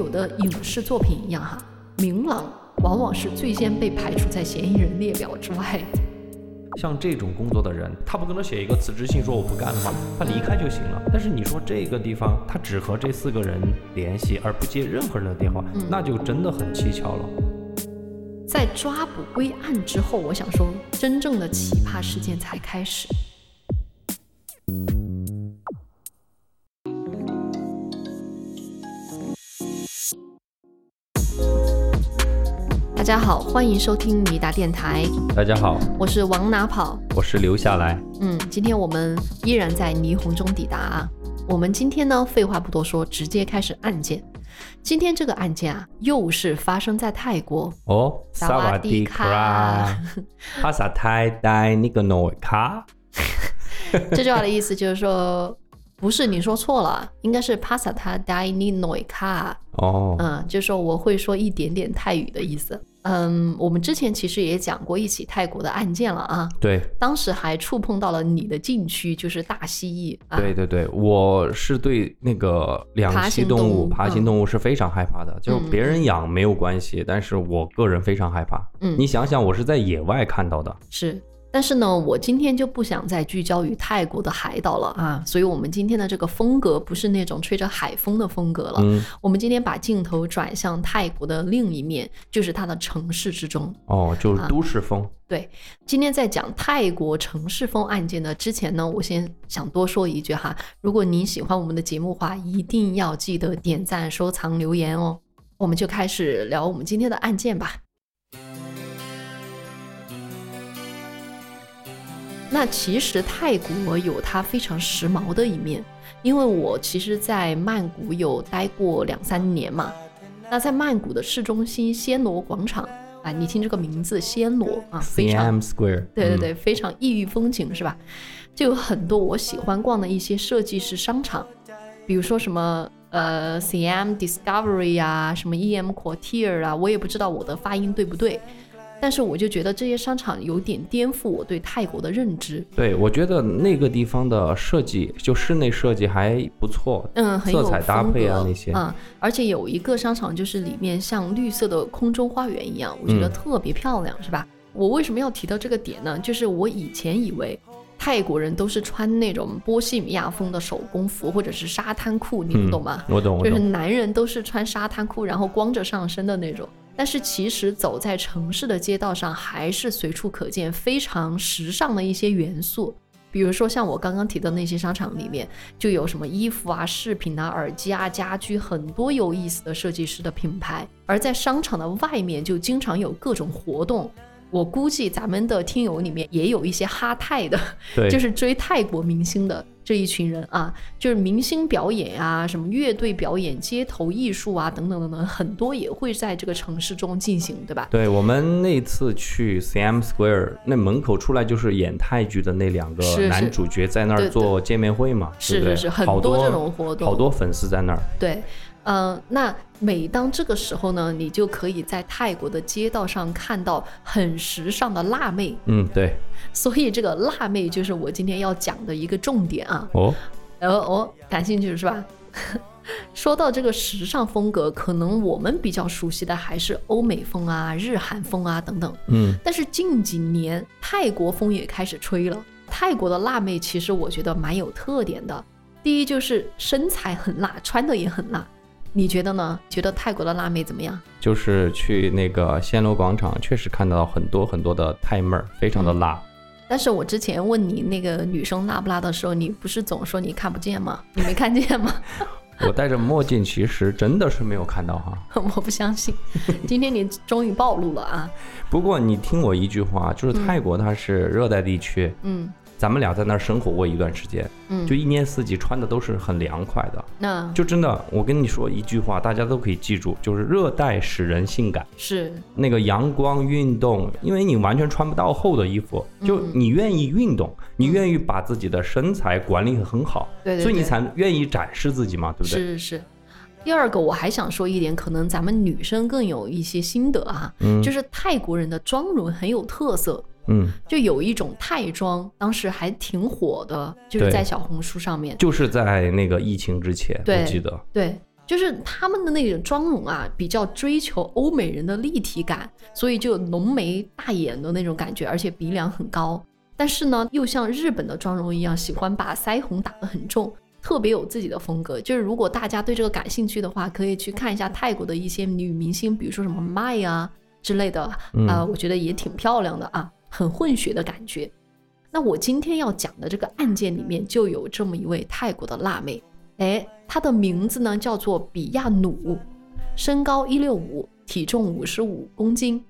有的影视作品一样哈，明朗往往是最先被排除在嫌疑人列表之外。像这种工作的人，他不可能写一个辞职信说我不干了吗？他离开就行了。但是你说这个地方他只和这四个人联系，而不接任何人的电话，那就真的很蹊跷了。在抓捕归案之后，我想说，真正的奇葩事件才开始。家好，欢迎收听尼达电台，大家好，我是往哪跑。我是留下来。嗯，今天我们依然在霓虹中抵达啊。我们今天呢，废话不多说，直接开始案件。今天这个案件啊，又是发生在泰国。哦，萨瓦迪卡。帕萨泰戴尼个诺卡。这句话的意思就是说，不是你说错了，应该是帕萨塔戴尼诺卡。哦，嗯，就是说我会说一点点泰语的意思。嗯，我们之前其实也讲过一起泰国的案件了啊。对，当时还触碰到了你的禁区，就是大蜥蜴。对对对，我是对那个两栖动物、爬行动物是非常害怕的。就别人养没有关系，但是我个人非常害怕。嗯，你想想，我是在野外看到的。是。但是呢，我今天就不想再聚焦于泰国的海岛了啊，所以我们今天的这个风格不是那种吹着海风的风格了。嗯，我们今天把镜头转向泰国的另一面，就是它的城市之中。哦，就是都市风。对，今天在讲泰国城市风案件的之前呢，我先想多说一句哈，如果您喜欢我们的节目话，一定要记得点赞、收藏、留言哦。我们就开始聊我们今天的案件吧。那其实泰国有它非常时髦的一面，因为我其实，在曼谷有待过两三年嘛。那在曼谷的市中心暹罗广场，啊，你听这个名字暹罗啊，非常 Square，对对对，非常异域风情是吧？就有很多我喜欢逛的一些设计师商场，比如说什么呃 CM Discovery 啊，什么 EM Quartier 啊，我也不知道我的发音对不对。但是我就觉得这些商场有点颠覆我对泰国的认知。对，我觉得那个地方的设计，就室内设计还不错，嗯，色彩搭配啊那些，嗯，而且有一个商场就是里面像绿色的空中花园一样，我觉得特别漂亮，是吧？我为什么要提到这个点呢？就是我以前以为泰国人都是穿那种波西米亚风的手工服或者是沙滩裤，你们懂吗？我懂，就是男人都是穿沙滩裤，然后光着上身的那种。但是其实走在城市的街道上，还是随处可见非常时尚的一些元素。比如说像我刚刚提的那些商场里面，就有什么衣服啊、饰品啊、耳机啊、家居，很多有意思的设计师的品牌。而在商场的外面，就经常有各种活动。我估计咱们的听友里面也有一些哈泰的，就是追泰国明星的。这一群人啊，就是明星表演啊，什么乐队表演、街头艺术啊，等等等等，很多也会在这个城市中进行，对吧？对我们那次去 CM Square，那门口出来就是演泰剧的那两个男主角在那儿做见面会嘛，是是是，很多这种活动，好多粉丝在那儿。对。嗯，那每当这个时候呢，你就可以在泰国的街道上看到很时尚的辣妹。嗯，对。所以这个辣妹就是我今天要讲的一个重点啊。哦，哦哦，感兴趣是吧？说到这个时尚风格，可能我们比较熟悉的还是欧美风啊、日韩风啊等等。嗯。但是近几年泰国风也开始吹了。泰国的辣妹其实我觉得蛮有特点的。第一就是身材很辣，穿的也很辣。你觉得呢？觉得泰国的辣妹怎么样？就是去那个暹罗广场，确实看到很多很多的泰妹儿，非常的辣。但是我之前问你那个女生辣不辣的时候，你不是总说你看不见吗？你没看见吗？我戴着墨镜，其实真的是没有看到哈。我不相信，今天你终于暴露了啊！不过你听我一句话，就是泰国它是热带地区，嗯。咱们俩在那儿生活过一段时间，嗯，就一年四季穿的都是很凉快的。那就真的，我跟你说一句话，大家都可以记住，就是热带使人性感。是那个阳光运动，因为你完全穿不到厚的衣服，就你愿意运动，你愿意把自己的身材管理很好，对，所以你才愿意展示自己嘛，对不对？是是是。第二个，我还想说一点，可能咱们女生更有一些心得啊，嗯，就是泰国人的妆容很有特色。嗯，就有一种泰妆，当时还挺火的，就是在小红书上面。就是在那个疫情之前，我记得，对，就是他们的那种妆容啊，比较追求欧美人的立体感，所以就浓眉大眼的那种感觉，而且鼻梁很高。但是呢，又像日本的妆容一样，喜欢把腮红打得很重，特别有自己的风格。就是如果大家对这个感兴趣的话，可以去看一下泰国的一些女明星，比如说什么麦啊之类的，啊、嗯我觉得也挺漂亮的啊，很混血的感觉。那我今天要讲的这个案件里面就有这么一位泰国的辣妹，哎，她的名字呢叫做比亚努，身高一六五，体重五十五公斤。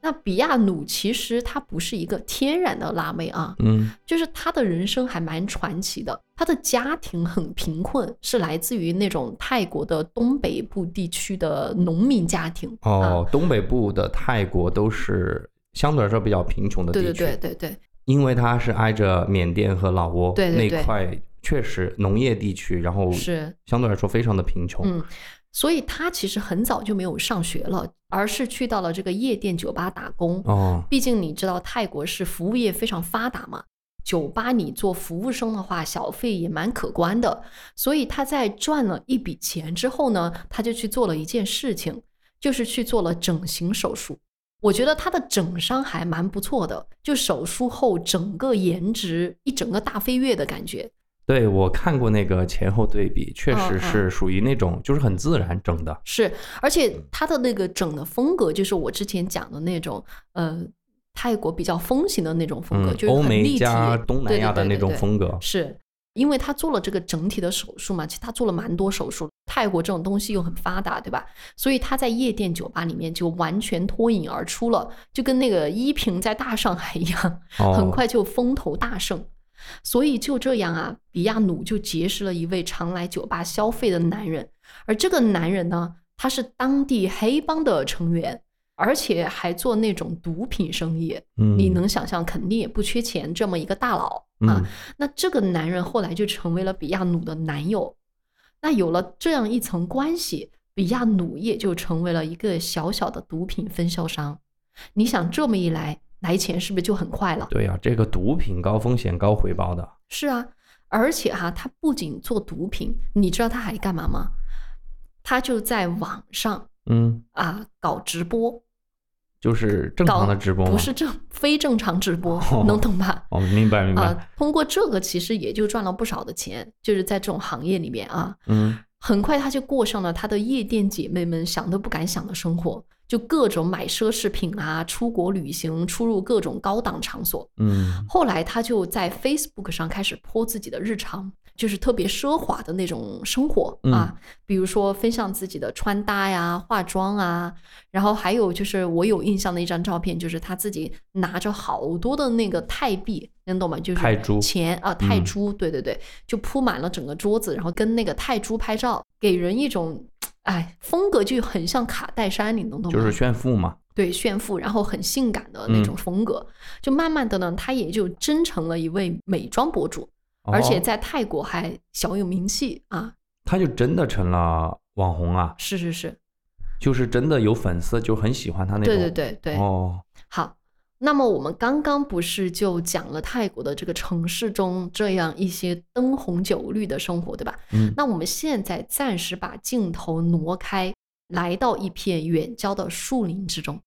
那比亚努其实她不是一个天然的辣妹啊，嗯就是她的人生还蛮传奇的。她的家庭很贫困，是来自于那种泰国的东北部地区的农民家庭。啊哦，东北部的泰国都是相对来说比较贫穷的地区，对对对对，因为它是挨着缅甸和老挝对对对那块，确实农业地区，然后是相对来说非常的贫穷。嗯，所以他其实很早就没有上学了，而是去到了这个夜店酒吧打工。哦，毕竟你知道泰国是服务业非常发达嘛，酒吧你做服务生的话，小费也蛮可观的。所以他在赚了一笔钱之后呢，他就去做了一件事情，就是去做了整形手术。我觉得他的整伤还蛮不错的，就手术后整个颜值一整个大飞跃的感觉。对我看过那个前后对比，确实是属于那种就是很自然整的。是，而且他的那个整的风格，就是我之前讲的那种，呃，泰国比较风行的那种风格，嗯，就是欧美加东南亚的那种。对对对对对风格。是因为他做了这个整体的手术嘛，其实他做了蛮多手术。泰国这种东西又很发达，对吧？所以他在夜店酒吧里面就完全脱颖而出了，就跟那个依萍在大上海一样，哦，很快就风头大盛。所以就这样啊，比亚努就结识了一位常来酒吧消费的男人，而这个男人呢，他是当地黑帮的成员，而且还做那种毒品生意。嗯，你能想象，肯定也不缺钱，这么一个大佬啊。嗯那这个男人后来就成为了比亚努的男友。那有了这样一层关系，比亚努也就成为了一个小小的毒品分销商。你想这么一来，来钱是不是就很快了？对呀、这个毒品高风险高回报的。是啊，而且哈、他不仅做毒品，你知道他还干嘛吗？他就在网上嗯，啊搞直播，就是正常的直播吗？不是正非正常直播，哦能懂吧？哦，明白明白。啊，通过这个其实也就赚了不少的钱，就是在这种行业里面啊，嗯，很快他就过上了他的夜店姐妹们想都不敢想的生活，就各种买奢侈品啊，出国旅行，出入各种高档场所。嗯，后来他就在 Facebook 上开始泼自己的日常，就是特别奢华的那种生活啊，比如说分享自己的穿搭呀、化妆啊，然后还有就是我有印象的一张照片，就是他自己拿着好多的那个泰币，能懂吗？就是泰铢钱啊，泰铢，对对对，就铺满了整个桌子，然后跟那个泰铢拍照，给人一种。哎，风格就很像卡戴珊，你能懂吗？就是炫富嘛。对炫富，然后很性感的那种风格。就慢慢的呢，他也就真成了一位美妆博主，而且哦在泰国还小有名气啊。他就真的成了网红啊，是是是，就是真的有粉丝就很喜欢他那种。对对对对。哦，好，那么我们刚刚不是就讲了泰国的这个城市中这样一些灯红酒绿的生活，对吧？嗯那我们现在暂时把镜头挪开，来到一片远郊的树林之中。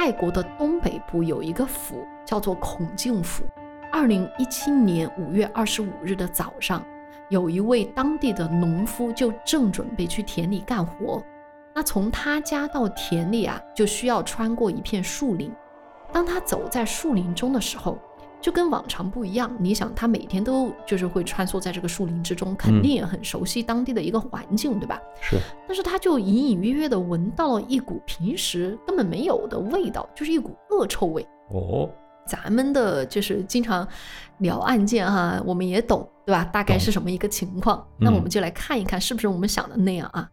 泰国的东北部有一个府叫做孔敬府。二零一七年五月二十五日的早上，有一位当地的农夫就正准备去田里干活。那从他家到田里啊，就需要穿过一片树林。当他走在树林中的时候，就跟往常不一样。你想，他每天都就是会穿梭在这个树林之中，肯定也很熟悉当地的一个环境，对吧？是，但是他就隐隐约约的闻到了一股平时根本没有的味道，就是一股恶臭味。哦，咱们的就是经常聊案件哈，我们也懂，对吧？大概是什么一个情况？那我们就来看一看，是不是我们想的那样啊？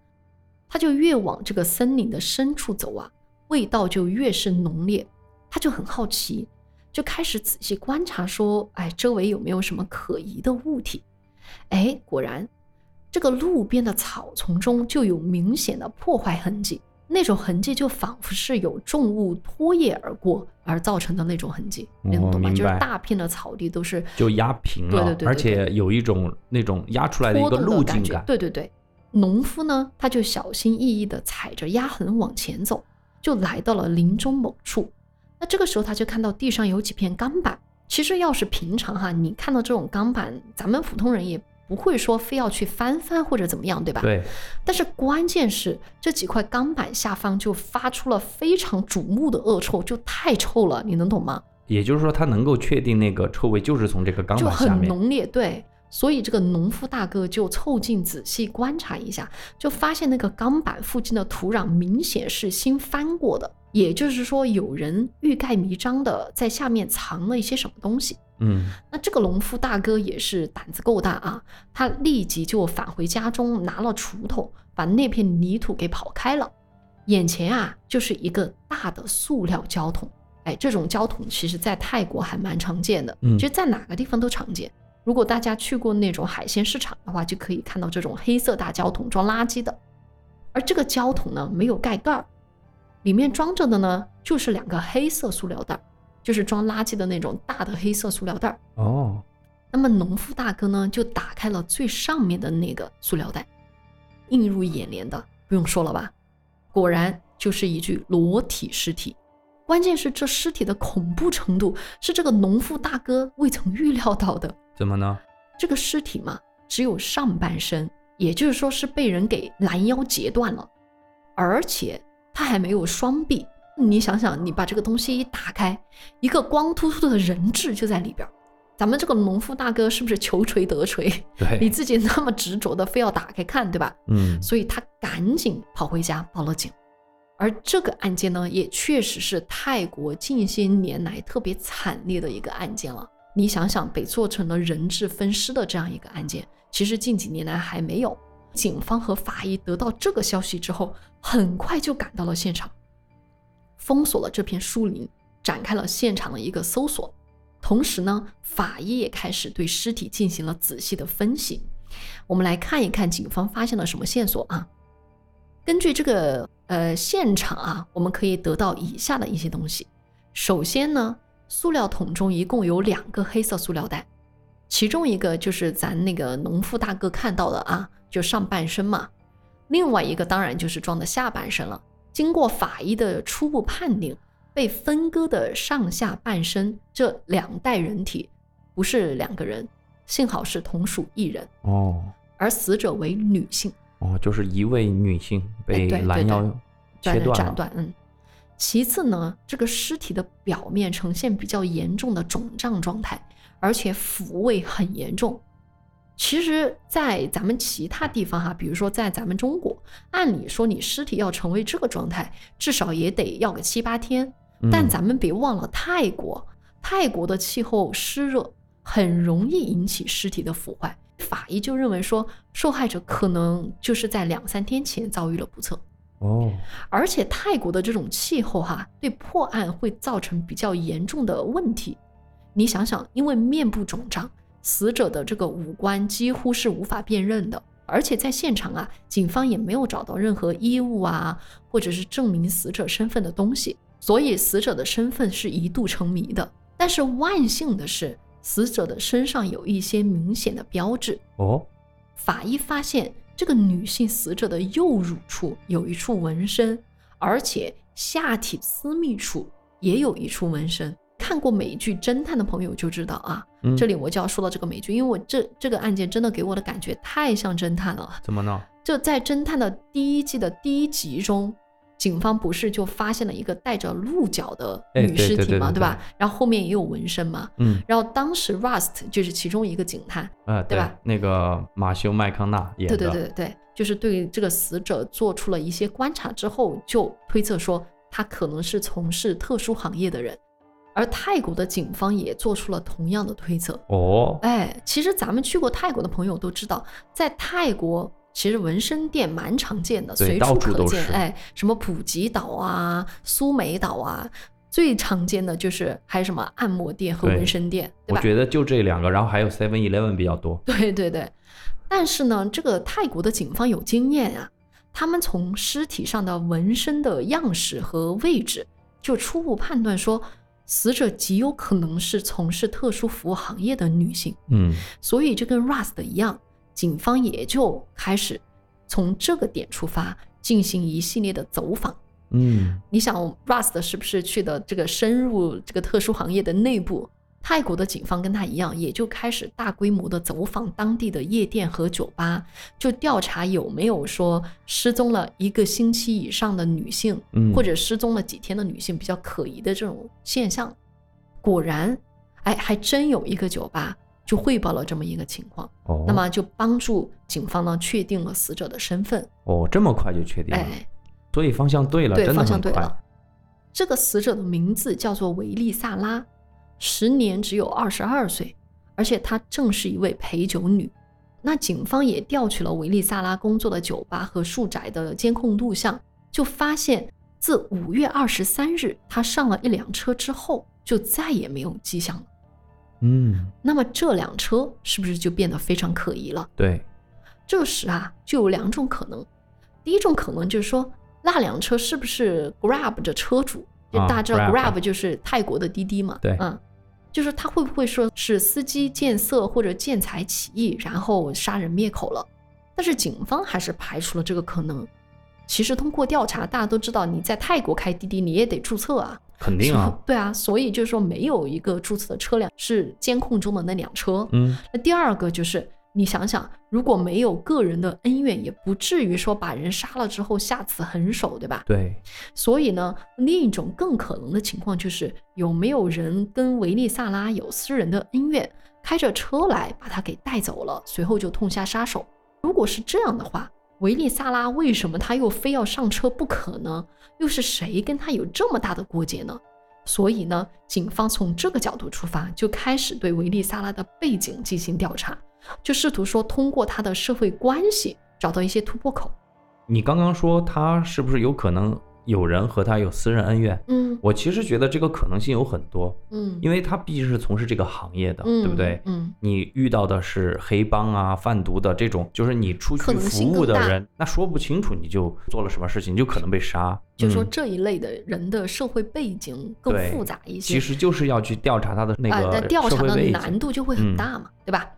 他就越往这个森林的深处走啊，味道就越是浓烈。他就很好奇，就开始仔细观察，说：“哎，周围有没有什么可疑的物体？”哎，果然，这个路边的草丛中就有明显的破坏痕迹，那种痕迹就仿佛是有重物拖曳而过而造成的那种痕迹，你能懂吗？就是大片的草地都是就压平了，对对对，而且有一种那种压出来的一个路径感。对对对，农夫呢，他就小心翼翼地踩着压痕往前走，就来到了林中某处。那这个时候他就看到地上有几片钢板。其实要是平常哈，你看到这种钢板，咱们普通人也。不会说非要去翻翻或者怎么样，对吧？对。但是关键是这几块钢板下方就发出了非常瞩目的恶臭，就太臭了，你能懂吗？也就是说，他能够确定那个臭味就是从这个钢板下面。就很浓烈，对。所以这个农夫大哥就凑近仔细观察一下，就发现那个钢板附近的土壤明显是新翻过的，也就是说有人欲盖弥彰的在下面藏了一些什么东西。嗯，那这个农夫大哥也是胆子够大啊，他立即就返回家中，拿了锄头把那片泥土给刨开了。眼前啊，就是一个大的塑料胶桶。哎，这种胶桶其实在泰国还蛮常见的，其实在哪个地方都常见。如果大家去过那种海鲜市场的话，就可以看到这种黑色大胶桶装垃圾的。而这个胶桶呢，没有盖盖儿，里面装着的呢，就是两个黑色塑料袋。就是装垃圾的那种大的黑色塑料袋哦。那么农夫大哥呢，就打开了最上面的那个塑料袋，映入眼帘的不用说了吧？果然就是一具裸体尸体。关键是这尸体的恐怖程度是这个农夫大哥未曾预料到的。怎么呢？这个尸体嘛，只有上半身，也就是说是被人给拦腰截断了，而且他还没有双臂。你想想，你把这个东西一打开，一个光秃秃的人质就在里边。咱们这个农夫大哥是不是求锤得锤？对，你自己那么执着的非要打开看，对吧？嗯，所以他赶紧跑回家报了警。而这个案件呢，也确实是泰国近些年来特别惨烈的一个案件了。你想想，被做成了人质分尸的这样一个案件，其实近几年来还没有。警方和法医得到这个消息之后，很快就赶到了现场。封锁了这片树林，展开了现场的一个搜索。同时呢，法医也开始对尸体进行了仔细的分析。我们来看一看警方发现了什么线索啊？根据这个呃现场啊，我们可以得到以下的一些东西。首先呢，塑料桶中一共有两个黑色塑料袋，其中一个就是咱那个农夫大哥看到的啊，就上半身嘛。另外一个当然就是装的下半身了。经过法医的初步判定，被分割的上下半身这两袋人体不是两个人，幸好是同属一人哦。而死者为女性哦，就是一位女性被拦腰切断斩断。嗯。其次呢，这个尸体的表面呈现比较严重的肿胀状态，而且腐味很严重。其实，在咱们其他地方哈，比如说在咱们中国，按理说你尸体要成为这个状态，至少也得要个七八天。但咱们别忘了泰国，泰国的气候湿热，很容易引起尸体的腐坏。法医就认为说，受害者可能就是在两三天前遭遇了不测。哦，而且泰国的这种气候哈，对破案会造成比较严重的问题。你想想，因为面部肿胀。死者的这个五官几乎是无法辨认的，而且在现场啊，警方也没有找到任何衣物啊，或者是证明死者身份的东西，所以死者的身份是一度成谜的。但是万幸的是，死者的身上有一些明显的标志哦。法医发现这个女性死者的右乳处有一处纹身，而且下体私密处也有一处纹身。看过美剧《侦探》的朋友就知道啊，这里我就要说到这个美剧，因为我这这个案件真的给我的感觉太像侦探了。怎么呢？就在侦探的第一季的第一集中，警方不是就发现了一个带着鹿角的女尸体嘛，对吧？然后后面也有纹身嘛。嗯。然后当时 Rust 就是其中一个警探，呃，对吧？那个马修麦康纳演的。对对对对，就是对这个死者做出了一些观察之后，就推测说他可能是从事特殊行业的人。而泰国的警方也做出了同样的推测哦，哎，其实咱们去过泰国的朋友都知道，在泰国其实纹身店蛮常见的，随处可见。哎，什么普吉岛啊、苏梅岛啊，最常见的就是还有什么按摩店和纹身店，对吧？我觉得就这两个，然后还有 Seven Eleven 比较多。对对对，但是呢，这个泰国的警方有经验啊。他们从尸体上的纹身的样式和位置，就初步判断说，死者极有可能是从事特殊服务行业的女性。嗯所以就跟 Rust 一样，警方也就开始从这个点出发，进行一系列的走访。嗯你想，Rust 是不是去的这个深入这个特殊行业的内部？泰国的警方跟他一样，也就开始大规模的走访当地的夜店和酒吧，就调查有没有说失踪了一个星期以上的女性，嗯，或者失踪了几天的女性比较可疑的这种现象。果然，哎，还真有一个酒吧就汇报了这么一个情况，哦，那么就帮助警方呢确定了死者的身份。哦这么快就确定了，哎，所以方向对了，对，方向对了。这个死者的名字叫做维利萨拉，时年只有二十二岁，而且她正是一位陪酒女。那警方也调取了维利萨拉工作的酒吧和住宅的监控录像，就发现自五月二十三日她上了一辆车之后，就再也没有迹象了。嗯，那么这辆车是不是就变得非常可疑了？对，这时啊，就有两种可能。第一种可能就是说，那辆车是不是 Grab 的车主？就啊大家知道 Grab Grab 就是泰国的滴滴嘛？对嗯，就是他会不会说是司机见色或者见财起意，然后杀人灭口了？但是警方还是排除了这个可能。其实通过调查，大家都知道你在泰国开滴滴，你也得注册啊。肯定啊，对啊，所以就是说没有一个注册的车辆是监控中的那辆车。嗯那第二个就是，你想想，如果没有个人的恩怨，也不至于说把人杀了之后下此狠手，对吧？对，所以呢，另一种更可能的情况就是，有没有人跟维利萨拉有私人的恩怨，开着车来把他给带走了，随后就痛下杀手。如果是这样的话，维利萨拉为什么他又非要上车不可呢？又是谁跟他有这么大的过节呢？所以呢，警方从这个角度出发，就开始对维利萨拉的背景进行调查，就试图说通过他的社会关系找到一些突破口。你刚刚说他是不是有可能有人和他有私人恩怨？嗯我其实觉得这个可能性有很多，嗯，因为他毕竟是从事这个行业的，嗯对不对？嗯，你遇到的是黑帮啊、贩毒的这种，就是你出去服务的人，那说不清楚你就做了什么事情，你就可能被杀。就说嗯这一类的人的社会背景更复杂一些，其实就是要去调查他的那个，那个调查的。难度就会很嗯大嘛，对吧？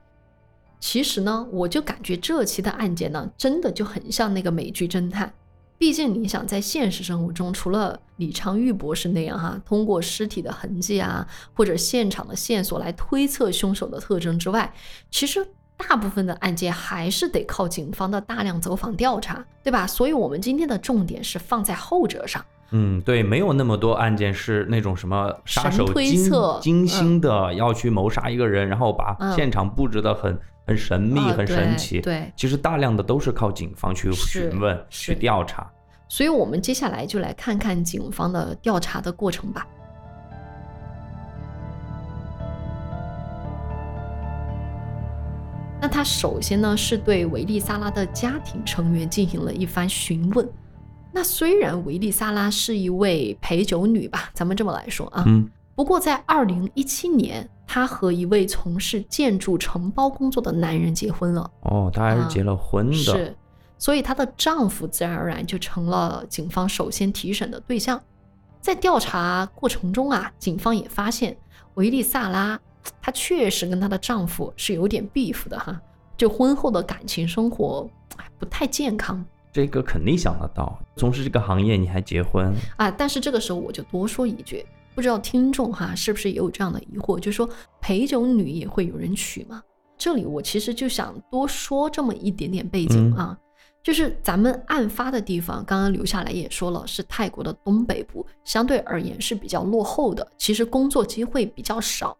其实呢，我就感觉这期的案件呢，真的就很像那个美剧侦探。毕竟你想，在现实生活中，除了李昌钰博士那样哈，通过尸体的痕迹啊，或者现场的线索来推测凶手的特征之外，其实大部分的案件还是得靠警方的大量走访调查，对吧？所以我们今天的重点是放在后者上。嗯，对，没有那么多案件是那种什么杀手神推精测精心的要去谋杀一个人，然后把嗯现场布置的很很神秘、啊很神奇。对其实大量的都是靠警方去询问、去调查。所以我们接下来就来看看警方的调查的过程吧。那他首先呢是对维利萨拉的家庭成员进行了一番询问。那虽然维利萨拉是一位陪酒女吧，咱们这么来说啊，嗯不过在二零一七年，她和一位从事建筑承包工作的男人结婚了。哦，她还是啊结了婚的。是，所以她的丈夫自然而然就成了警方首先提审的对象。在调查过程中啊，警方也发现维利萨拉她确实跟她的丈夫是有点 beef 的哈，就婚后的感情生活哎不太健康这个肯定想得到，从事这个行业你还结婚，啊。但是这个时候我就多说一句，不知道听众哈是不是也有这样的疑惑，就是说陪酒女也会有人娶吗？这里我其实就想多说这么一点点背景嗯啊，就是咱们案发的地方，刚刚留下来也说了，是泰国的东北部，相对而言是比较落后的，其实工作机会比较少，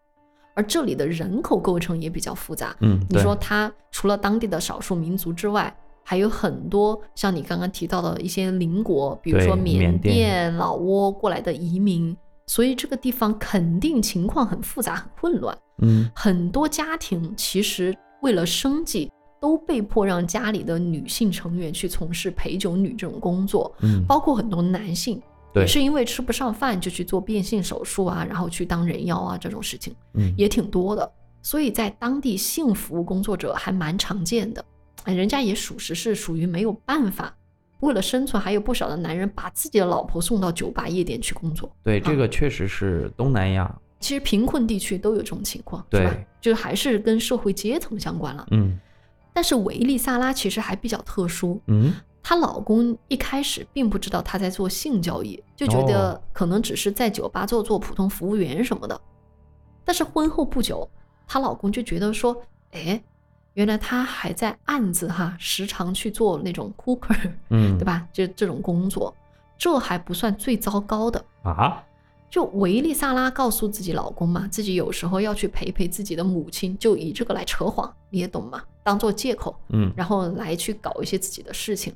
而这里的人口构成也比较复杂。嗯，你说它除了当地的少数民族之外，还有很多像你刚刚提到的一些邻国，比如说缅甸甸、老挝过来的移民，所以这个地方肯定情况很复杂、很混乱。嗯。很多家庭其实为了生计，都被迫让家里的女性成员去从事陪酒女这种工作，嗯，包括很多男性对。也是因为吃不上饭就去做变性手术啊，然后去当人妖啊这种事情嗯。也挺多的。所以在当地性服务工作者还蛮常见的，哎，人家也属实是属于没有办法，为了生存，还有不少的男人把自己的老婆送到酒吧夜店去工作。对，这个确实是东南亚。其实贫困地区都有这种情况，对吧？就是还是跟社会阶层相关了。嗯。但是维利萨拉其实还比较特殊。嗯。她老公一开始并不知道她在做性交易，就觉得可能只是在酒吧做做普通服务员什么的。但是婚后不久，她老公就觉得说：“哎，原来他还在暗自哈时常去做那种 cooker，嗯，对吧？就这种工作，这还不算最糟糕的啊。就维利萨拉告诉自己老公嘛，自己有时候要去陪陪自己的母亲，就以这个来扯谎，你也懂吗？当做借口，嗯，然后来去搞一些自己的事情。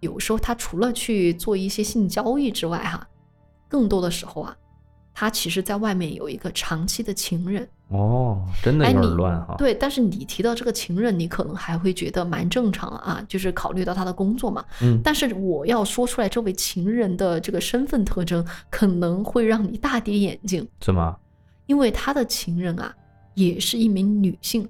有时候他除了去做一些性交易之外，哈，更多的时候啊。”他其实，在外面有一个长期的情人哦，真的有点乱哈。对，但是你提到这个情人，你可能还会觉得蛮正常啊，就是考虑到他的工作嘛。嗯。但是我要说出来，这位情人的这个身份特征，可能会让你大跌眼镜。怎么？因为他的情人啊，也是一名女性。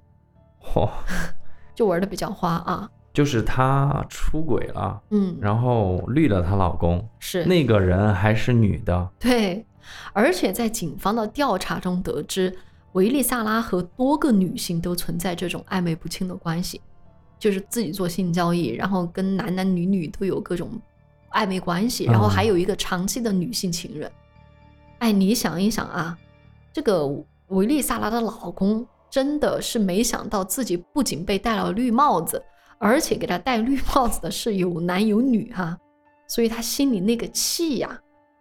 嚯，就玩的比较花啊。就是她出轨了，嗯，然后绿了她老公，是那个人还是女的。对。而且在警方的调查中得知，维利萨拉和多个女性都存在这种暧昧不清的关系，就是自己做性交易，然后跟男男女女都有各种暧昧关系，然后还有一个长期的女性情人。哎，你想一想啊，这个维利萨拉的老公真的是没想到自己不仅被戴了绿帽子，而且给他戴绿帽子的是有男有女哈，所以他心里那个气呀。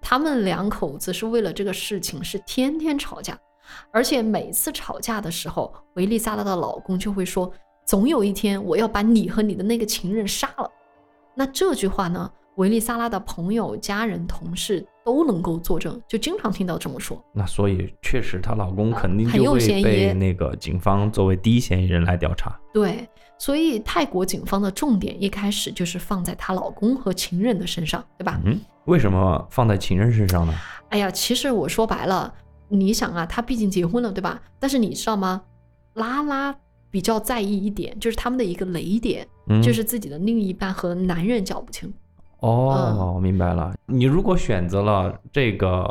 他们两口子是为了这个事情是天天吵架，而且每次吵架的时候，维利萨拉的老公就会说：“总有一天我要把你和你的那个情人杀了。”那这句话呢，维利萨拉的朋友、家人、同事都能够作证，就经常听到这么说。那所以确实，她老公肯定就会被那个警方作为第一嫌疑人来调查。对。所以泰国警方的重点一开始就是放在她老公和情人的身上，对吧？嗯，为什么放在情人身上呢？哎呀，其实我说白了，你想啊，她毕竟结婚了，对吧？但是你知道吗？拉拉比较在意一点，就是他们的一个雷点，就是自己的另一半和男人搅不清。哦，明白了。你如果选择了这个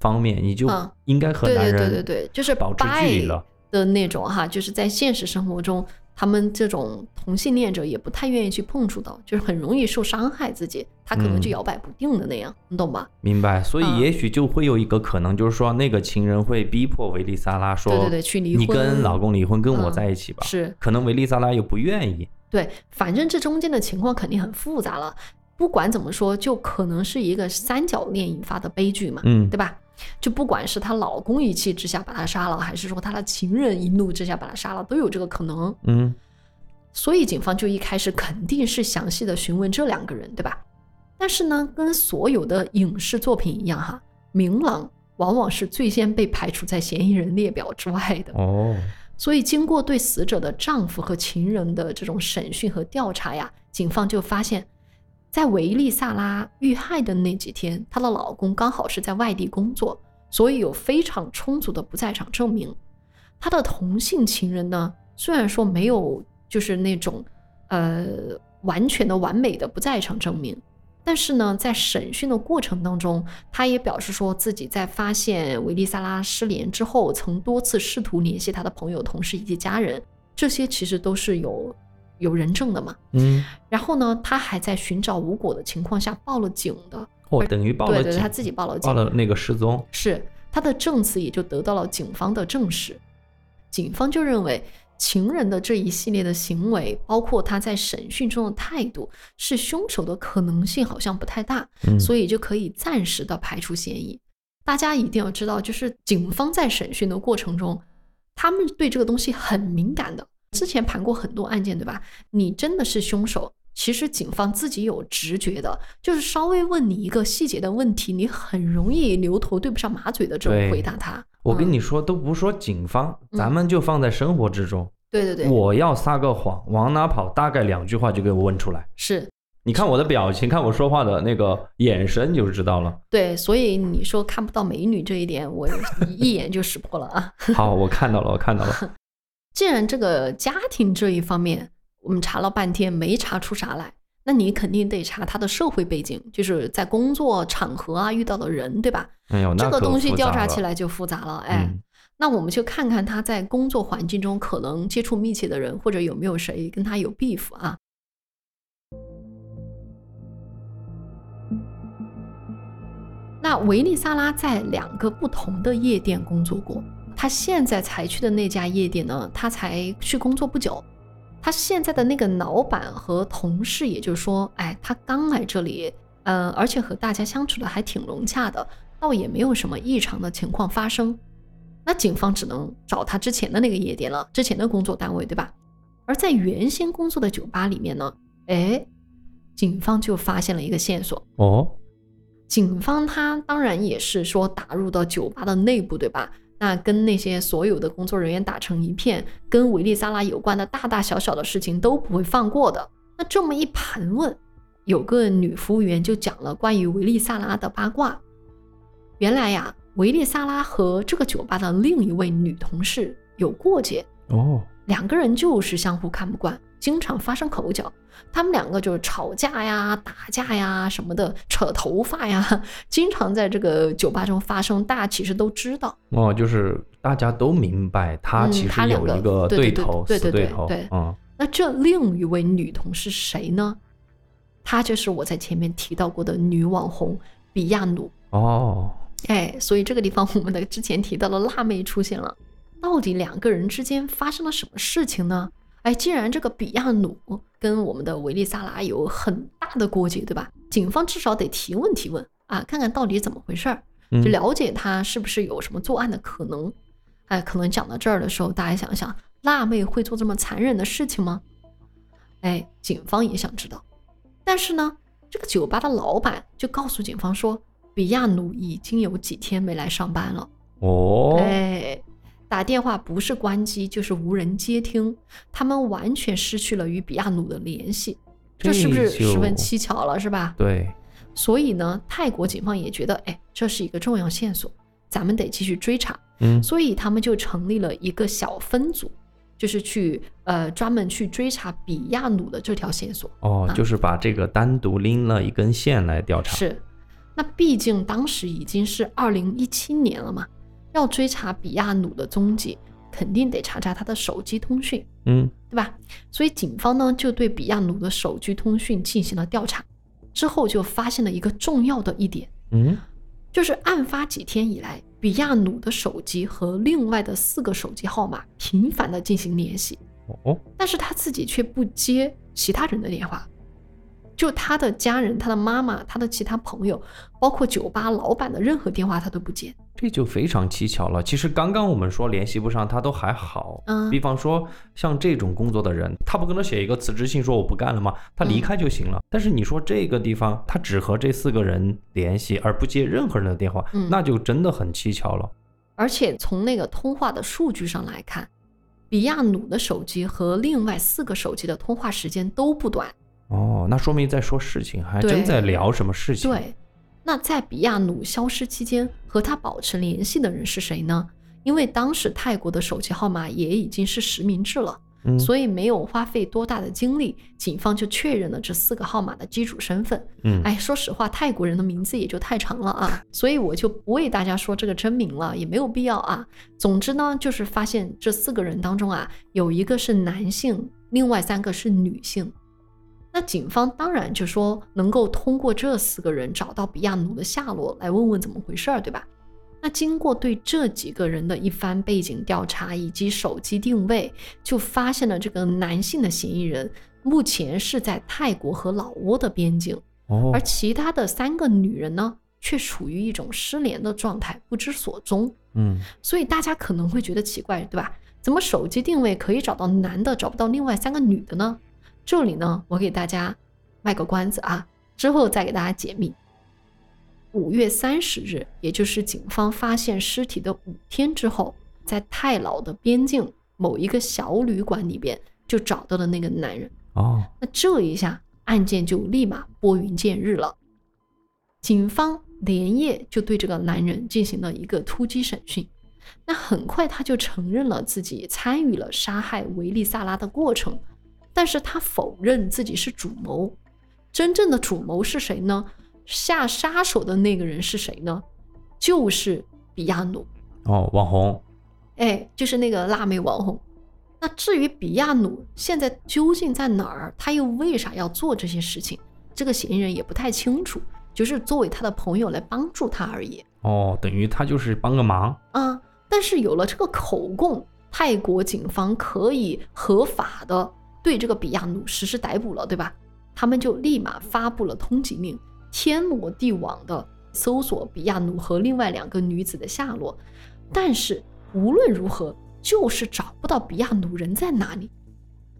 方面，你就应该和男人对对对对，就是保持距离了的那种哈，就是在现实生活中。他们这种同性恋者也不太愿意去碰触到，就是很容易受伤害自己，他可能就摇摆不定的那样，你懂吧？明白。所以也许就会有一个可能，就是说那个情人会逼迫维利萨拉说：“对对对，去离婚，你跟老公离婚，跟我在一起吧。”是。可能维利萨拉又不愿意。对，反正这中间的情况肯定很复杂了。不管怎么说，就可能是一个三角恋引发的悲剧嘛，嗯，对吧？就不管是她老公一气之下把她杀了，还是说她的情人一怒之下把她杀了，都有这个可能。嗯。所以警方就一开始肯定是详细的询问这两个人，对吧？但是呢，跟所有的影视作品一样，哈，明朗往往是最先被排除在嫌疑人列表之外的。哦。所以经过对死者的丈夫和情人的这种审讯和调查呀，警方就发现，在维利萨拉遇害的那几天，她的老公刚好是在外地工作，所以有非常充足的不在场证明。她的同性情人呢，虽然说没有。就是那种，呃，完全的完美的不在场证明。但是呢，在审讯的过程当中，他也表示说自己在发现维利萨拉失联之后，曾多次试图联系他的朋友、同事以及家人，这些其实都是有有人证的嘛。嗯。然后呢，他还在寻找无果的情况下报了警的。哦，等于报了警。对对，他自己报了警。报了那个失踪。是他的证词也就得到了警方的证实，警方就认为。情人的这一系列的行为，包括他在审讯中的态度，是凶手的可能性好像不太大，所以就可以暂时的排除嫌疑。大家一定要知道，就是警方在审讯的过程中，他们对这个东西很敏感的。之前盘过很多案件，对吧？你真的是凶手，其实警方自己有直觉的，就是稍微问你一个细节的问题，你很容易牛头对不上马嘴的这种回答他。我跟你说，都不说警方，咱们就放在生活之中。对对对，我要撒个谎，往哪跑？大概两句话就给我问出来。是，你看我的表情，看我说话的那个眼神，就知道了。对，所以你说看不到美女这一点，我 一眼就识破了啊。好，我看到了，我看到了。既然这个家庭这一方面我们查了半天没查出啥来，那你肯定得查他的社会背景，就是在工作场合啊遇到的人，对吧？哎呦，这个东西调查起来就复杂了，哎。那我们就看看他在工作环境中可能接触密切的人，或者有没有谁跟他有 beef 啊？那维利萨拉在两个不同的夜店工作过，他现在才去的那家夜店呢，他才去工作不久。他现在的那个老板和同事，也就是说，哎，他刚来这里，呃，而且和大家相处的还挺融洽的，倒也没有什么异常的情况发生。那警方只能找他之前的那个夜店了，之前的工作单位，对吧？而在原先工作的酒吧里面呢，哎，警方就发现了一个线索哦。警方他当然也是说打入到酒吧的内部，对吧？那跟那些所有的工作人员打成一片，跟维利萨拉有关的大大小小的事情都不会放过的。那这么一盘问，有个女服务员就讲了关于维利萨拉的八卦。原来呀。维利萨拉和这个酒吧的另一位女同事有过节哦，两个人就是相互看不惯，经常发生口角。他们两个就是吵架呀、打架呀什么的，扯头发呀，经常在这个酒吧中发生。大家其实都知道哦，就是大家都明白他其实有一个对头，对对对对，嗯。那这另一位女同是谁呢？她就是我在前面提到过的女网红比亚努哦。哎，所以这个地方我们的之前提到的辣妹出现了，到底两个人之间发生了什么事情呢？哎，既然这个比亚努跟我们的维利萨拉有很大的过节，对吧？警方至少得提问提问啊，看看到底怎么回事儿，就了解他是不是有什么作案的可能。哎，可能讲到这儿的时候，大家想想，辣妹会做这么残忍的事情吗？哎，警方也想知道，但是呢，这个酒吧的老板就告诉警方说。比亚努已经有几天没来上班了哦，哎，打电话不是关机就是无人接听，他们完全失去了与比亚努的联系，这是不是十分蹊跷了，是吧？对，所以呢，泰国警方也觉得，哎，这是一个重要线索，咱们得继续追查。嗯，所以他们就成立了一个小分组，就是去呃专门去追查比亚努的这条线索。哦，就是把这个单独拎了一根线来调查。是。那毕竟当时已经是二零一七年了嘛，要追查比亚努的踪迹，肯定得查查他的手机通讯，嗯，对吧？所以警方呢就对比亚努的手机通讯进行了调查，之后就发现了一个重要的一点，嗯，就是案发几天以来，比亚努的手机和另外的四个手机号码频繁的进行联系，哦，但是他自己却不接其他人的电话。就他的家人、他的妈妈、他的其他朋友，包括酒吧老板的任何电话，他都不接，这就非常蹊跷了。其实刚刚我们说联系不上他都还好，嗯，比方说像这种工作的人，他不可能写一个辞职信说我不干了吗？他离开就行了。但是你说这个地方他只和这四个人联系，而不接任何人的电话，那就真的很蹊跷了。而且从那个通话的数据上来看，比亚努的手机和另外四个手机的通话时间都不短。哦，那说明在说事情，还真在聊什么事情。对，那在比亚努消失期间和他保持联系的人是谁呢？因为当时泰国的手机号码也已经是实名制了，所以没有花费多大的精力，警方就确认了这四个号码的机主身份。嗯，哎，说实话，泰国人的名字也就太长了啊，所以我就不为大家说这个真名了，也没有必要啊。总之呢，就是发现这四个人当中啊，有一个是男性，另外三个是女性。那警方当然就说能够通过这四个人找到比亚努的下落，来问问怎么回事儿，对吧？那经过对这几个人的一番背景调查以及手机定位，就发现了这个男性的嫌疑人目前是在泰国和老挝的边境，而其他的三个女人呢，却处于一种失联的状态，不知所踪。嗯，所以大家可能会觉得奇怪，对吧？怎么手机定位可以找到男的，找不到另外三个女的呢？这里呢，我给大家卖个关子啊，之后再给大家解密。五月三十日，也就是警方发现尸体的五天之后，在太老的边境某一个小旅馆里边，就找到了那个男人。哦，那这一下案件就立马拨云见日了。警方连夜就对这个男人进行了一个突击审讯，那很快他就承认了自己参与了杀害维利萨拉的过程。但是他否认自己是主谋，真正的主谋是谁呢？下杀手的那个人是谁呢？就是比亚努。哦，网红，哎，就是那个辣妹网红。那至于比亚努现在究竟在哪儿，他又为啥要做这些事情，这个嫌疑人也不太清楚，就是作为他的朋友来帮助他而已。哦，等于他就是帮个忙啊。但是有了这个口供，泰国警方可以合法的对这个比亚努实施逮捕了，对吧？他们就立马发布了通缉令，天罗地网的搜索比亚努和另外两个女子的下落。但是无论如何，就是找不到比亚努人在哪里。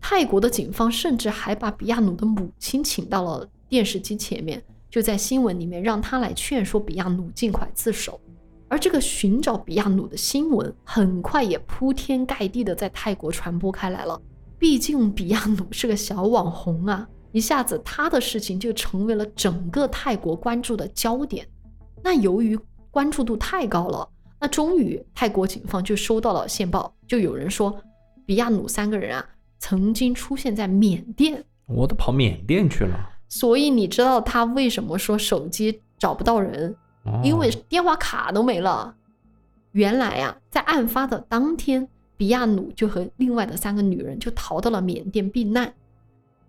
泰国的警方甚至还把比亚努的母亲请到了电视机前面，就在新闻里面让他来劝说比亚努尽快自首。而这个寻找比亚努的新闻很快也铺天盖地的在泰国传播开来了。毕竟比亚努是个小网红啊，一下子他的事情就成为了整个泰国关注的焦点。那由于关注度太高了。那终于，泰国警方就收到了线报，就有人说，比亚努三个人啊，曾经出现在缅甸。我都跑缅甸去了。所以你知道他为什么说手机找不到人？因为电话卡都没了。原来啊，在案发的当天，比亚努就和另外的三个女人就逃到了缅甸避难。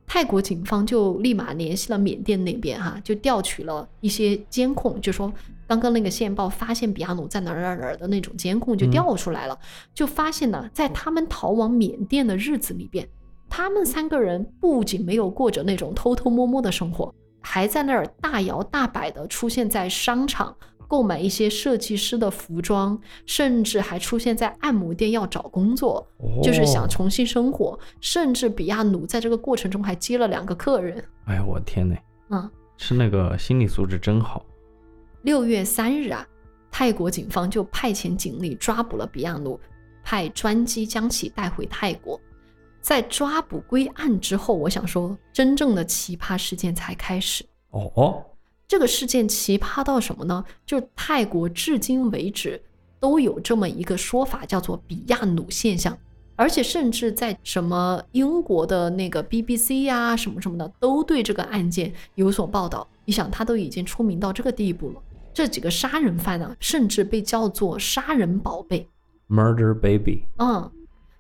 泰国警方就立马联系了缅甸那边，哈，就调取了一些监控，就说刚刚那个线报发现比亚努在哪儿哪儿哪儿的那种监控就调出来了，就发现呢，在他们逃往缅甸的日子里边，他们三个人不仅没有过着那种偷偷摸摸的生活，还在那儿大摇大摆的出现在商场。购买一些设计师的服装，甚至还出现在按摩店要找工作，就是想重新生活。甚至比亚努在这个过程中还接了两个客人。哎呀，我天呐！嗯，是那个心理素质真好。六月三日啊，泰国警方就派遣警力抓捕了比亚努，派专机将其带回泰国。在抓捕归案之后，我想说，真正的奇葩事件才开始。哦。这个事件奇葩到什么呢？就是泰国至今为止都有这么一个说法，叫做“比亚努现象”，而且甚至在什么英国的那个 BBC 呀什么什么的，都对这个案件有所报道。你想，他都已经出名到这个地步了，这几个杀人犯呢，甚至被叫做“杀人宝贝 ”（Murder Baby）。嗯，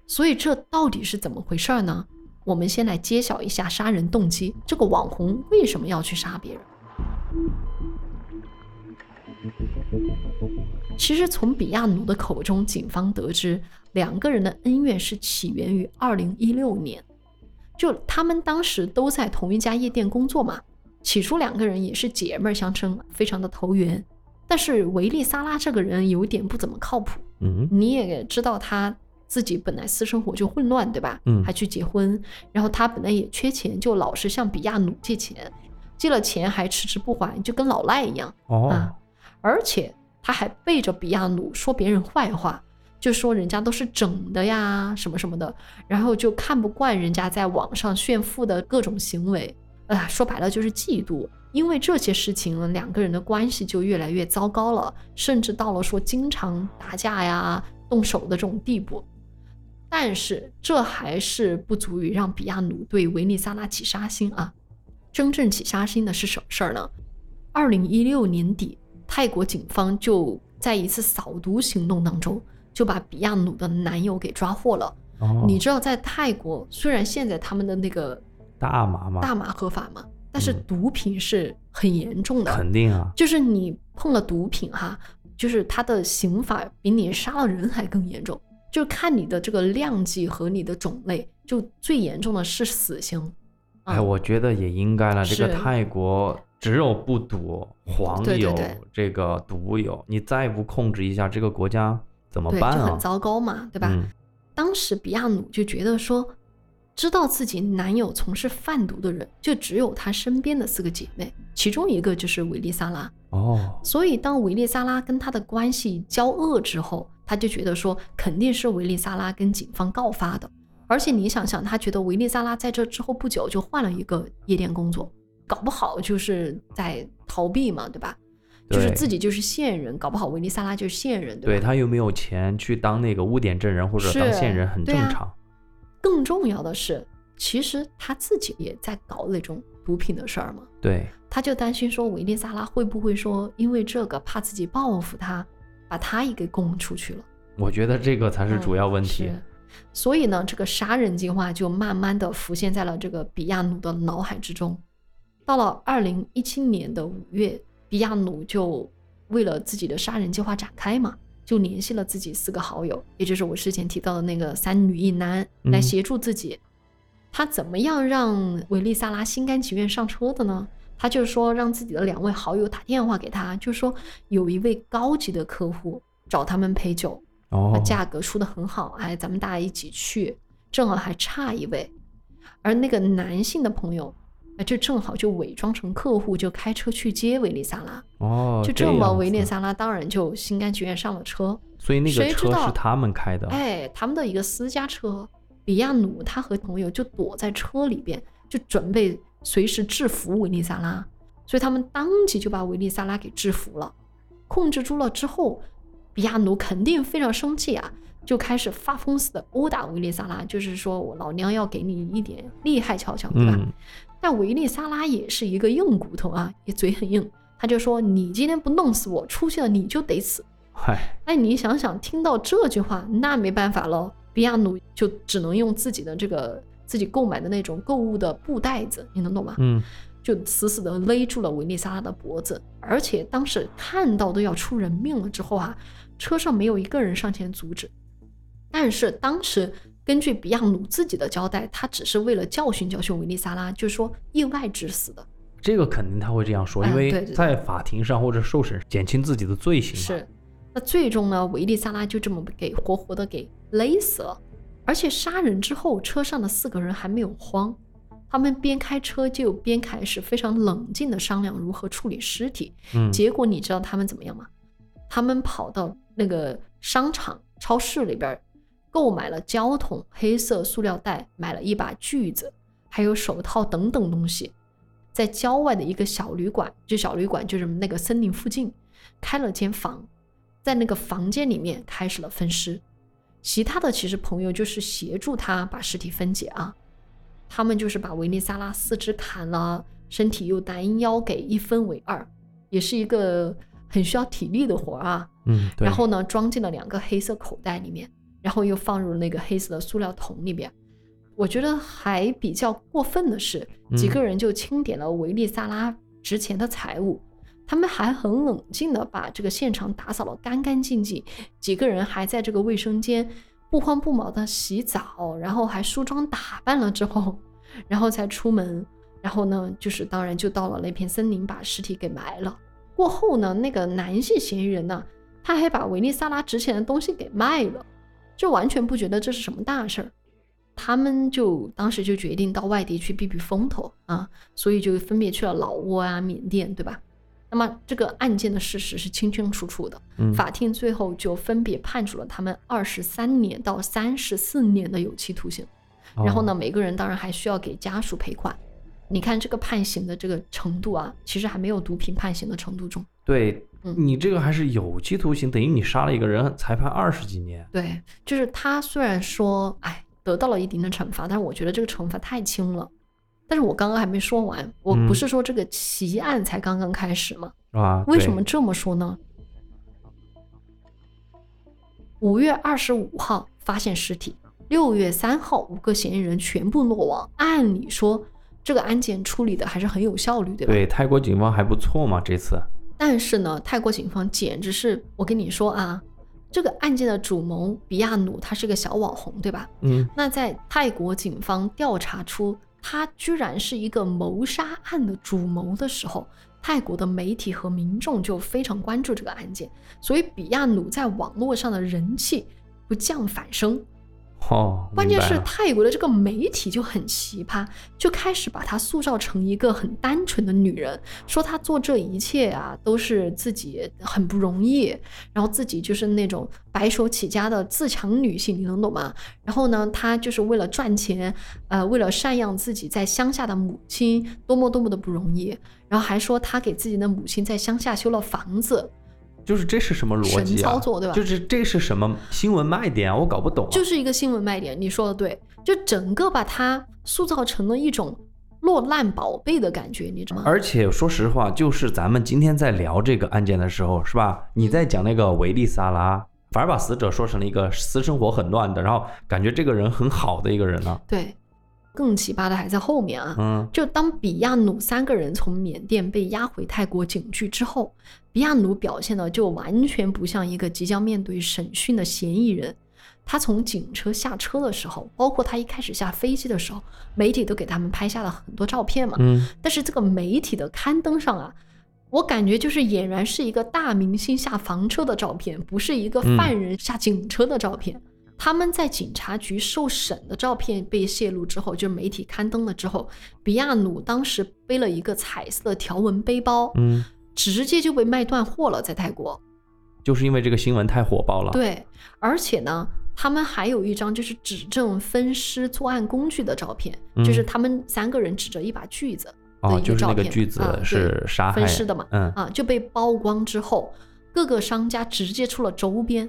所以这到底是怎么回事呢？我们先来揭晓一下杀人动机：这个网红为什么要去杀别人？其实从比亚努的口中，警方得知两个人的恩怨是起源于二零一六年，就他们当时都在同一家夜店工作嘛。起初两个人也是姐妹相称，非常的投缘。但是维利萨拉这个人有点不怎么靠谱，嗯，你也知道他自己本来私生活就混乱，对吧？嗯，还去结婚，然后他本来也缺钱，就老是向比亚努借钱。借了钱还迟迟不还，就跟老赖一样哦。而且他还背着比亚努说别人坏话，就说人家都是整的呀，什么什么的。然后就看不惯人家在网上炫富的各种行为，哎，说白了就是嫉妒。因为这些事情，两个人的关系就越来越糟糕了，甚至到了说经常打架呀、动手的这种地步。但是这还是不足以让比亚努对维尼萨拉起杀心啊。真正起杀心的是什么事儿呢？二零一六年底，泰国警方就在一次扫毒行动当中，就把比亚努的男友给抓获了。你知道，在泰国虽然现在他们的那个大麻嘛，大麻合法嘛，但是毒品是很严重的。肯定啊，就是你碰了毒品哈，就是他的刑法比你杀了人还更严重，就看你的这个量级和你的种类，就最严重的是死刑。哎，我觉得也应该了。这个泰国只有不赌，黄有这个毒有，你再不控制一下，这个国家怎么办啊？就很糟糕嘛，对吧？当时比亚努就觉得说，知道自己男友从事贩毒的人，就只有她身边的四个姐妹，其中一个就是维利萨拉。哦，所以当维利萨拉跟她的关系交恶之后，她就觉得说，肯定是维利萨拉跟警方告发的。而且你想想，他觉得维利萨拉在这之后不久就换了一个夜店工作，搞不好就是在逃避嘛，对吧？就是自己就是线人，搞不好维利萨拉就是线人，对他又没有钱去当那个污点证人或者当线人，很正常。更重要的是，其实他自己也在搞那种毒品的事儿嘛，对，他就担心说维利萨拉会不会说因为这个怕自己报复他，把他也给供出去了。我觉得这个才是主要问题。所以呢，这个杀人计划就慢慢的浮现在了这个比亚努的脑海之中。到了二零一七年的五月，比亚努就为了自己的杀人计划展开嘛，就联系了自己四个好友，也就是我之前提到的那个三女一男，嗯来协助自己。他怎么样让维利萨拉心甘情愿上车的呢？他就说让自己的两位好友打电话给他，就说有一位高级的客户找他们陪酒，哦，价格出的很好，哎，咱们大家一起去，正好还差一位。而那个男性的朋友，哎，就正好就伪装成客户，就开车去接维利萨拉。哦，就这么，维利萨拉当然就心甘情愿上了车。所以那个车是他们开的。哎，他们的一个私家车，比亚努他和朋友就躲在车里边，就准备随时制服维利萨拉。所以他们当即就把维利萨拉给制服了，控制住了之后，比亚努肯定非常生气啊，就开始发疯似的殴打维利萨拉，就是说我老娘要给你一点厉害瞧瞧，对吧？嗯，但维利萨拉也是一个硬骨头啊，也嘴很硬，他就说你今天不弄死我，出去了你就得死。嗨，哎，你想想，听到这句话，那没办法了，比亚努就只能用自己的这个自己购买的那种购物的布袋子，你能懂吗？嗯，就死死的勒住了维利萨拉的脖子，而且当时看到都要出人命了之后啊，车上没有一个人上前阻止。但是当时根据比亚努自己的交代，他只是为了教训教训维利萨拉，就是说意外致死的。这个肯定他会这样说，哎因为在法庭上或者受审减轻自己的罪行嘛。是，那最终呢，维利萨拉就这么给活活的给勒死了。而且杀人之后，车上的四个人还没有慌，他们边开车就边开始非常冷静的商量如何处理尸体。嗯，结果你知道他们怎么样吗？他们跑到那个商场、超市里边，购买了胶桶、黑色塑料袋，买了一把锯子，还有手套等等东西，在郊外的一个小旅馆，就小旅馆就是那个森林附近，开了间房，在那个房间里面开始了分尸。其他的其实朋友就是协助他把尸体分解啊，他们就是把维尼萨拉四肢砍了，身体又拦腰给一分为二，也是一个很需要体力的活儿啊。嗯，对。然后呢，装进了两个黑色口袋里面，然后又放入那个黑色的塑料桶里边。我觉得还比较过分的是，几个人就清点了维利萨拉值钱的财物，他们还很冷静的把这个现场打扫了干干净净。几个人还在这个卫生间不慌不忙的洗澡，然后还梳妆打扮了之后，然后才出门。然后呢，就是当然就到了那片森林，把尸体给埋了。过后呢，那个男性嫌疑人呢，他还把维利萨拉值钱的东西给卖了，就完全不觉得这是什么大事儿。他们就当时就决定到外地去避避风头啊，所以就分别去了老挝啊、缅甸，对吧？那么这个案件的事实是清清楚楚的，嗯法庭最后就分别判处了他们二十三年到三十四年的有期徒刑。然后呢，哦，每个人当然还需要给家属赔款。你看这个判刑的这个程度啊，其实还没有毒品判刑的程度重。对嗯你这个还是有期徒刑，等于你杀了一个人，才判二十几年。对，就是他虽然说，哎，得到了一定的惩罚，但是我觉得这个惩罚太轻了。但是我刚刚还没说完，我不嗯是说这个奇案才刚刚开始吗？啊，对为什么？这么说呢？五月二十五号发现尸体，六月三号五个嫌疑人全部落网。按理说，这个案件处理的还是很有效率，对吧？对，泰国警方还不错嘛，这次。但是呢，泰国警方简直是，我跟你说啊，这个案件的主谋比亚努他是个小网红，对吧？嗯，那在泰国警方调查出他居然是一个谋杀案的主谋的时候，泰国的媒体和民众就非常关注这个案件，所以比亚努在网络上的人气不降反升。哦，关键是泰国的这个媒体就很奇葩，就开始把她塑造成一个很单纯的女人，说她做这一切啊都是自己很不容易，然后自己就是那种白手起家的自强女性，你能懂吗？然后呢，她就是为了赚钱，呃，为了赡养自己在乡下的母亲，多么多么的不容易，然后还说她给自己的母亲在乡下修了房子，就是这是什么逻辑啊？操作对吧就是这是什么新闻卖点啊？我搞不懂啊。就是一个新闻卖点。你说的对，就整个把它塑造成了一种落难宝贝的感觉，你知道吗？而且说实话，就是咱们今天在聊这个案件的时候，是吧？你在讲那个维利萨拉，反而把死者说成了一个私生活很乱的，然后感觉这个人很好的一个人呢。对，更奇葩的还在后面啊。嗯，就当比亚努三个人从缅甸被押回泰国警局之后，比亚努表现的就完全不像一个即将面对审讯的嫌疑人。他从警车下车的时候，包括他一开始下飞机的时候，媒体都给他们拍下了很多照片嘛。嗯，但是这个媒体的刊登上啊，我感觉就是俨然是一个大明星下房车的照片，不是一个犯人下警车的照片。他们在警察局受审的照片被泄露之后，就媒体刊登了之后，比亚努当时背了一个彩色的条纹背包，嗯，直接就被卖断货了，在泰国。就是因为这个新闻太火爆了。，对，而且呢，他们还有一张就是指证分尸作案工具的照片，就是他们三个人指着一把锯子哦，一就是那，个锯子是杀害分尸的嘛，嗯，啊，就被曝光之后，各个商家直接出了周边，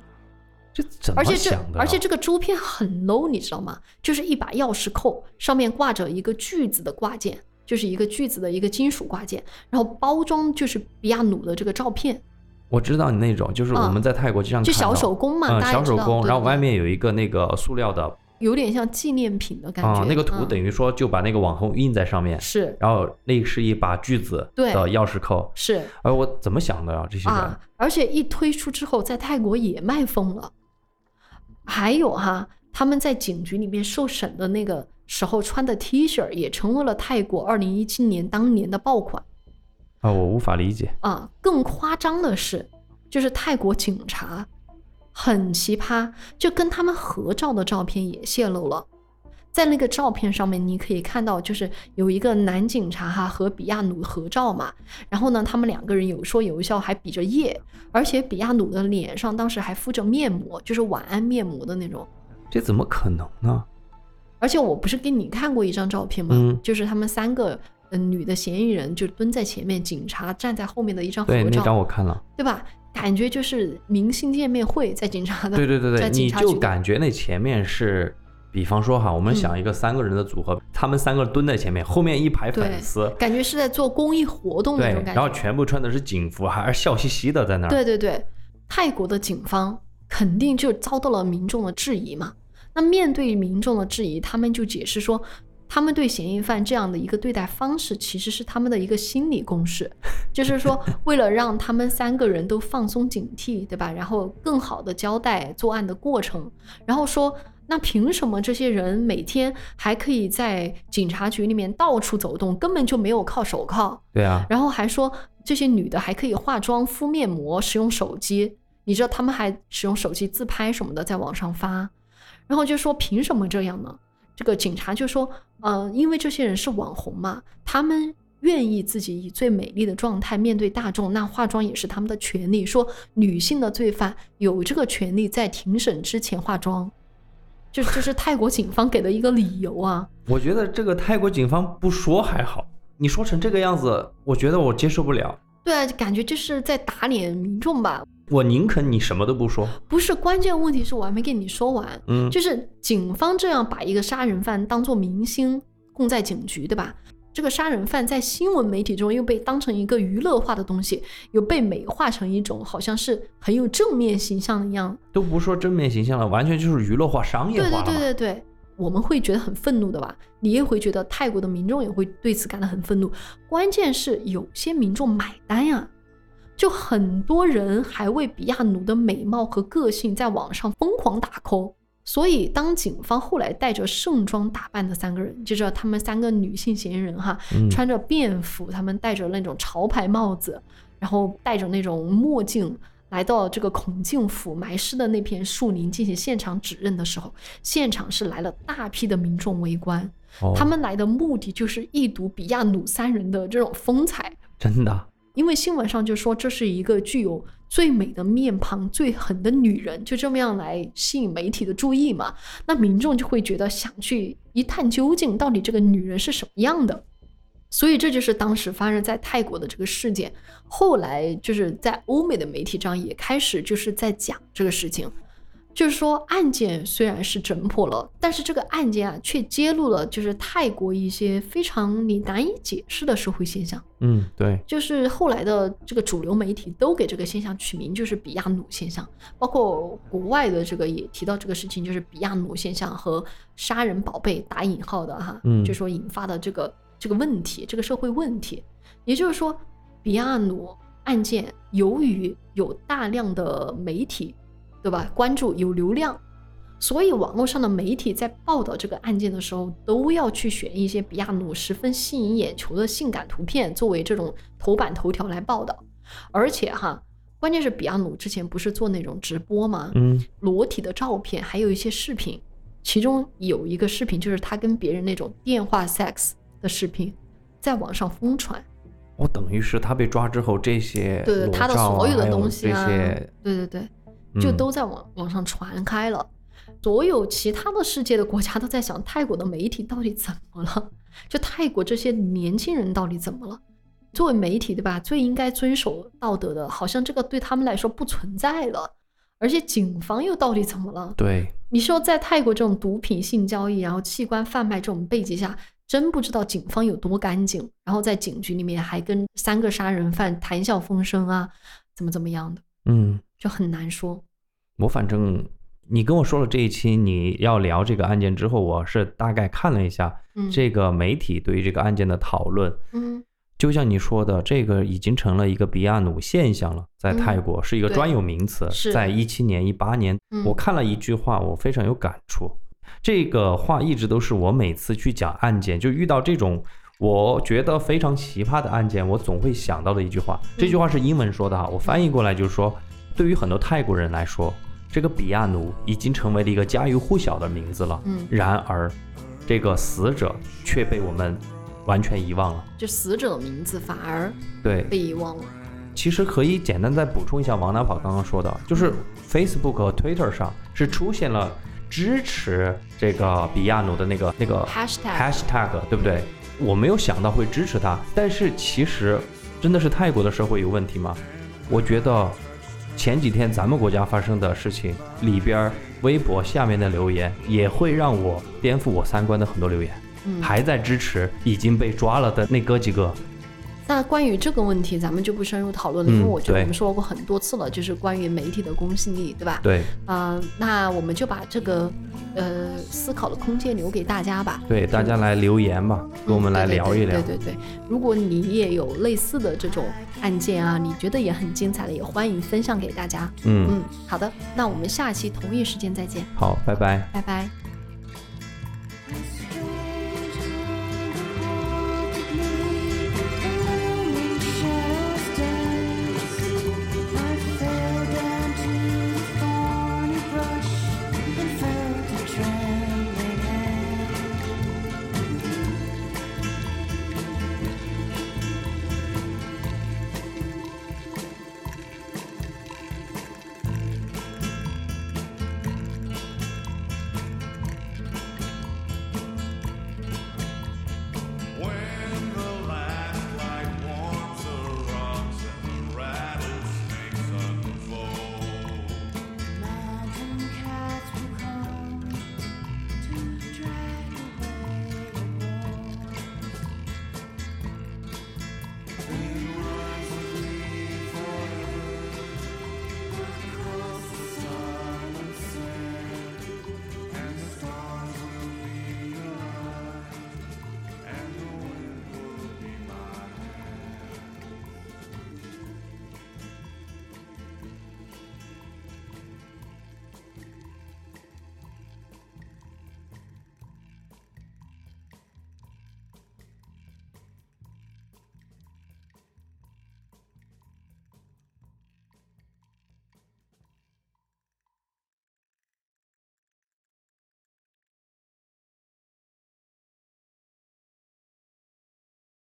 这怎么而且这想的啊？而且这个周边很 low，你知道吗？就是一把钥匙扣，上面挂着一个锯子的挂件，就是一个锯子的一个金属挂件，然后包装就是比亚努的这个照片，我知道你那种，就是我们在泰国经常就小手工嘛，小手工，然后外面有一个那个塑料的有点像纪念品的感觉，啊，那个图嗯等于说就把那个网红印在上面，是然后那是一把锯子对的钥匙扣。是哎，我怎么想的啊？这些人啊，而且一推出之后，在泰国也卖疯了。还有哈，他们在警局里面受审的那个时候穿的 T 恤，也成为了泰国二零一七年当年的爆款啊，我无法理解。啊。更夸张的是，就是泰国警察很奇葩，就跟他们合照的照片也泄露了。在那个照片上面，你可以看到，就是有一个男警察哈和比亚努合照嘛，然后呢，他们两个人有说有笑，还比着耶，而且比亚努的脸上当时还敷着面膜，就是晚安面膜的那种。这怎么可能呢？而且我不是给你看过一张照片吗？嗯就是他们三个嗯、呃女的嫌疑人就蹲在前面，警察站在后面的一张合对，那照，张我看了。对吧？感觉就是明星见面会，在警察的对对对对，你就感觉那前面是，比方说哈，我们想一个三个人的组合，他们三个蹲在前面，后面一排粉丝，感觉是在做公益活动那种，感觉。然后全部穿的是警服，还是笑嘻嘻的在那儿。对对对，泰国的警方肯定就遭到了民众的质疑嘛。那面对民众的质疑，他们就解释说，他们对嫌疑犯这样的一个对待方式，其实是他们的一个心理攻势，就是说，为了让他们三个人都放松警惕，对吧？然后更好的交代作案的过程，然后说。那凭什么这些人每天还可以在警察局里面到处走动，根本就没有靠手铐？对啊，然后还说这些女的还可以化妆、敷面膜、使用手机，你知道他们还使用手机自拍什么的在网上发，然后就说凭什么这样呢？这个警察就说，呃，因为这些人是网红嘛，他们愿意自己以最美丽的状态面对大众，那化妆也是他们的权利。说女性的罪犯有这个权利在庭审之前化妆，就就是泰国警方给的一个理由啊。我觉得这个泰国警方不说还好，你说成这个样子，我觉得我接受不了。对啊，感觉这是在打脸民众吧。我宁肯你什么都不说。不是，关键问题是我还没跟你说完。嗯，就是警方这样把一个杀人犯当做明星供在警局，对吧？这个杀人犯在新闻媒体中又被当成一个娱乐化的东西，又被美化成一种好像是很有正面形象的一样。都不说正面形象了，完全就是娱乐化、商业对对化了嘛。对对对，我们会觉得很愤怒的吧？你也会觉得泰国的民众也会对此感到很愤怒。关键是有些民众买单呀、就很多人还为比亚努的美貌和个性在网上疯狂打 call。所以，当警方后来带着盛装打扮的三个人，就是他们三个女性嫌疑人哈，嗯穿着便服，他们戴着那种潮牌帽子，然后戴着那种墨镜，来到这个孔敬府埋尸的那片树林进行现场指认的时候，现场是来了大批的民众围观，哦他们来的目的就是一睹比亚努三人的这种风采。真的因为新闻上就说这是一个具有最美的面庞、最狠的女人，就这么样来吸引媒体的注意嘛。那民众就会觉得想去一探究竟，到底这个女人是什么样的。所以这就是当时发生在泰国的这个事件。后来就是在欧美的媒体上也开始就是在讲这个事情，就是说案件虽然是侦破了，但是这个案件啊，却揭露了就是泰国一些非常你难以解释的社会现象。嗯，对，就是后来的这个主流媒体都给这个现象取名，就是比亚努现象，包括国外的这个也提到这个事情，就是比亚努现象和杀人宝贝打引号的哈，嗯就说引发的这个这个问题，这个社会问题，也就是说，比亚努案件由于有大量的媒体，对吧，关注有流量。所以，网络上的媒体在报道这个案件的时候，都要去选一些比亚努十分吸引眼球的性感图片作为这种头版头条来报道。而且哈，关键是比亚努之前不是做那种直播吗？嗯，裸体的照片，还有一些视频，其中有一个视频就是他跟别人那种电话 sex 的视频，在网上疯传。我等于是他被抓之后，这些对他的所有的东西啊，对对对，就嗯都在网网上传开了。所有其他的世界的国家都在想，泰国的媒体到底怎么了？就泰国这些年轻人到底怎么了？作为媒体，对吧？最应该遵守道德的，好像这个对他们来说不存在了。而且警方又到底怎么了？对，你说在泰国这种毒品性交易，然后器官贩卖这种背景下，真不知道警方有多干净。然后在警局里面还跟三个杀人犯谈笑风生啊，怎么怎么样的，嗯，就很难说。我反正你跟我说了这一期你要聊这个案件之后，我是大概看了一下嗯，这个媒体对于这个案件的讨论。嗯就像你说的，这个已经成了一个比亚努现象了，在嗯泰国是一个专有名词。在一七年、一八年，嗯我看了一句话，我非常有感触。这个话一直都是我每次去讲案件，就遇到这种我觉得非常奇葩的案件，我总会想到的一句话。这句话是英文说的哈，我翻译过来就是说，对于很多泰国人来说，这个比亚奴已经成为了一个家喻户晓的名字了。嗯，然而，这个死者却被我们完全遗忘了。就死者名字反而对，被遗忘了。其实可以简单再补充一下王大宝刚刚说的，就是 Facebook 和 Twitter 上是出现了支持这个比亚奴的那个那个 Hashtag hashtag，对不对？我没有想到会支持他，但是其实真的是泰国的社会有问题吗？我觉得前几天咱们国家发生的事情里边，微博下面的留言也会让我颠覆我三观的很多留言，嗯，还在支持已经被抓了的那哥几个。那关于这个问题，咱们就不深入讨论了，嗯因为我觉得我们说过很多次了，就是关于媒体的公信力，对吧？对啊、那我们就把这个呃思考的空间留给大家吧。对，大家来留言吧，跟我们来聊一聊。对对对对，如果你也有类似的这种案件啊，你觉得也很精彩的，也欢迎分享给大家。嗯，嗯，好的，那我们下期同一时间再见，好，拜拜。拜拜。